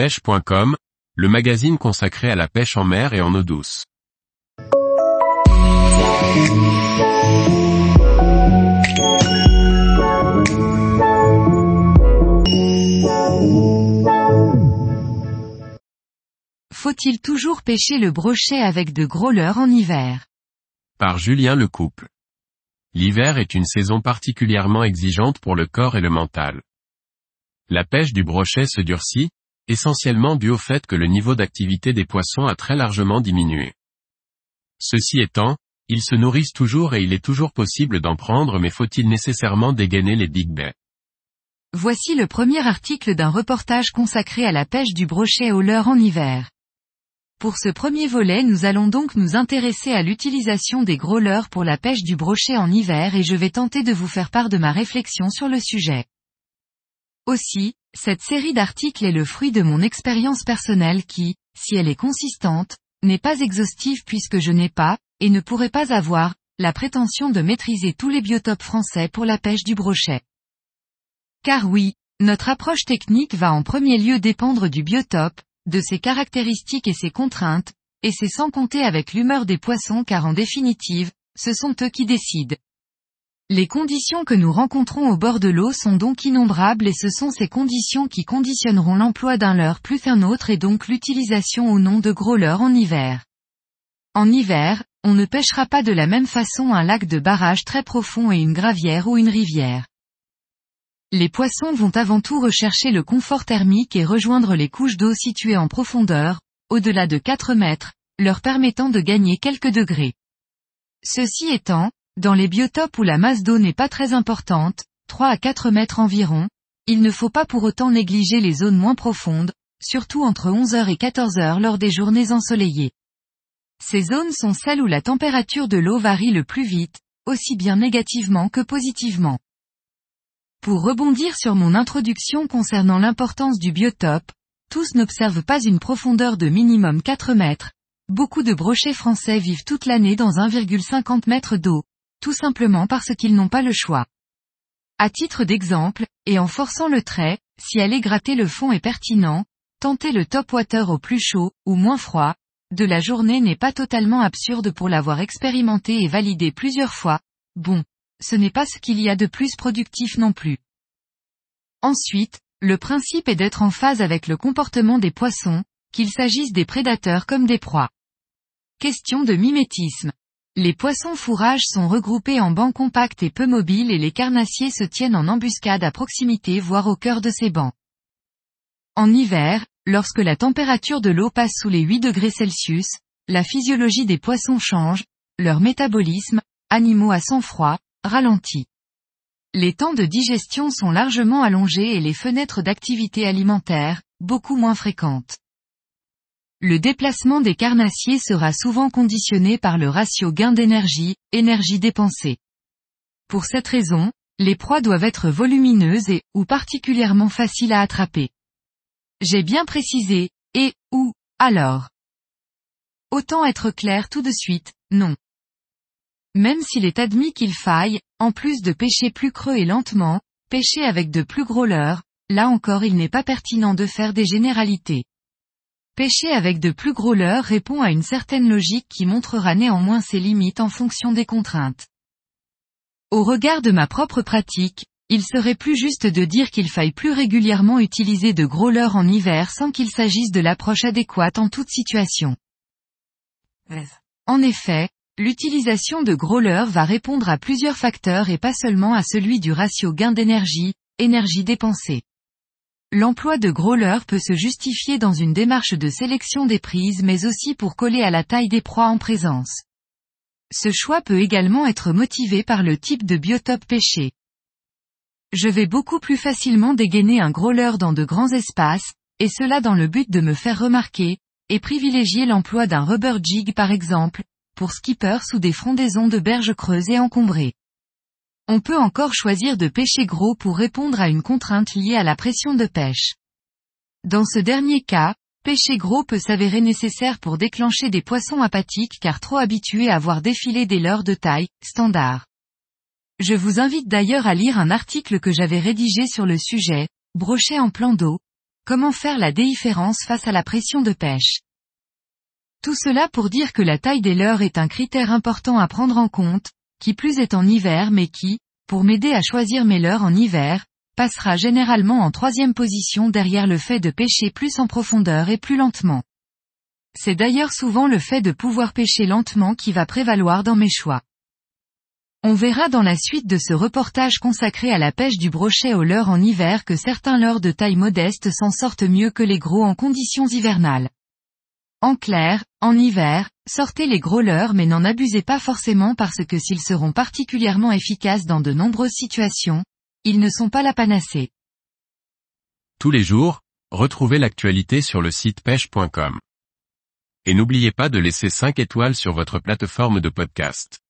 pêche.com, le magazine consacré à la pêche en mer et en eau douce. Faut-il toujours pêcher le brochet avec de gros leurres en hiver? Par Julien Lecouple. L'hiver est une saison particulièrement exigeante pour le corps et le mental. La pêche du brochet se durcit, essentiellement dû au fait que le niveau d'activité des poissons a très largement diminué. Ceci étant, ils se nourrissent toujours et il est toujours possible d'en prendre mais faut-il nécessairement dégainer les big Voici le premier article d'un reportage consacré à la pêche du brochet au leurre en hiver. Pour ce premier volet nous allons donc nous intéresser à l'utilisation des gros leurres pour la pêche du brochet en hiver et je vais tenter de vous faire part de ma réflexion sur le sujet. Aussi, cette série d'articles est le fruit de mon expérience personnelle qui, si elle est consistante, n'est pas exhaustive puisque je n'ai pas, et ne pourrai pas avoir, la prétention de maîtriser tous les biotopes français pour la pêche du brochet. Car oui, notre approche technique va en premier lieu dépendre du biotope, de ses caractéristiques et ses contraintes, et c'est sans compter avec l'humeur des poissons car en définitive, ce sont eux qui décident. Les conditions que nous rencontrons au bord de l'eau sont donc innombrables et ce sont ces conditions qui conditionneront l'emploi d'un leurre plus qu'un autre et donc l'utilisation ou non de gros leurres en hiver. En hiver, on ne pêchera pas de la même façon un lac de barrage très profond et une gravière ou une rivière. Les poissons vont avant tout rechercher le confort thermique et rejoindre les couches d'eau situées en profondeur, au-delà de 4 mètres, leur permettant de gagner quelques degrés. Ceci étant, dans les biotopes où la masse d'eau n'est pas très importante, 3 à 4 mètres environ, il ne faut pas pour autant négliger les zones moins profondes, surtout entre 11h et 14h lors des journées ensoleillées. Ces zones sont celles où la température de l'eau varie le plus vite, aussi bien négativement que positivement. Pour rebondir sur mon introduction concernant l'importance du biotope, tous n'observent pas une profondeur de minimum 4 mètres. Beaucoup de brochets français vivent toute l'année dans 1,50 mètres d'eau, tout simplement parce qu'ils n'ont pas le choix. À titre d'exemple, et en forçant le trait, si aller gratter le fond est pertinent, tenter le top water au plus chaud, ou moins froid, de la journée n'est pas totalement absurde pour l'avoir expérimenté et validé plusieurs fois. Bon. Ce n'est pas ce qu'il y a de plus productif non plus. Ensuite, le principe est d'être en phase avec le comportement des poissons, qu'il s'agisse des prédateurs comme des proies. Question de mimétisme. Les poissons fourrages sont regroupés en bancs compacts et peu mobiles et les carnassiers se tiennent en embuscade à proximité voire au cœur de ces bancs. En hiver, lorsque la température de l'eau passe sous les 8 degrés Celsius, la physiologie des poissons change, leur métabolisme, animaux à sang froid, ralentit. Les temps de digestion sont largement allongés et les fenêtres d'activité alimentaire, beaucoup moins fréquentes. Le déplacement des carnassiers sera souvent conditionné par le ratio gain d'énergie, énergie dépensée. Pour cette raison, les proies doivent être volumineuses et, ou particulièrement faciles à attraper. J'ai bien précisé, et, ou, alors. Autant être clair tout de suite, non. Même s'il est admis qu'il faille, en plus de pêcher plus creux et lentement, pêcher avec de plus gros leurres, là encore il n'est pas pertinent de faire des généralités. Pêcher avec de plus gros leurres répond à une certaine logique qui montrera néanmoins ses limites en fonction des contraintes. Au regard de ma propre pratique, il serait plus juste de dire qu'il faille plus régulièrement utiliser de gros leurres en hiver sans qu'il s'agisse de l'approche adéquate en toute situation. En effet, l'utilisation de gros leurres va répondre à plusieurs facteurs et pas seulement à celui du ratio gain d'énergie, énergie dépensée. L'emploi de gros leurres peut se justifier dans une démarche de sélection des prises mais aussi pour coller à la taille des proies en présence. Ce choix peut également être motivé par le type de biotope pêché. Je vais beaucoup plus facilement dégainer un gros leurre dans de grands espaces, et cela dans le but de me faire remarquer, et privilégier l'emploi d'un rubber jig par exemple, pour skipper sous des frondaisons de berges creuses et encombrées. On peut encore choisir de pêcher gros pour répondre à une contrainte liée à la pression de pêche. Dans ce dernier cas, pêcher gros peut s'avérer nécessaire pour déclencher des poissons apathiques car trop habitués à voir défiler des leurres de taille, standard. Je vous invite d'ailleurs à lire un article que j'avais rédigé sur le sujet, brochet en plan d'eau, Comment faire la différence face à la pression de pêche Tout cela pour dire que la taille des leurres est un critère important à prendre en compte, qui plus est en hiver mais qui, pour m'aider à choisir mes leurres en hiver, passera généralement en troisième position derrière le fait de pêcher plus en profondeur et plus lentement. C'est d'ailleurs souvent le fait de pouvoir pêcher lentement qui va prévaloir dans mes choix. On verra dans la suite de ce reportage consacré à la pêche du brochet au leurre en hiver que certains leurres de taille modeste s'en sortent mieux que les gros en conditions hivernales. En clair, en hiver, sortez les gros mais n'en abusez pas forcément parce que s'ils seront particulièrement efficaces dans de nombreuses situations, ils ne sont pas la panacée. Tous les jours, retrouvez l'actualité sur le site pêche.com. Et n'oubliez pas de laisser 5 étoiles sur votre plateforme de podcast.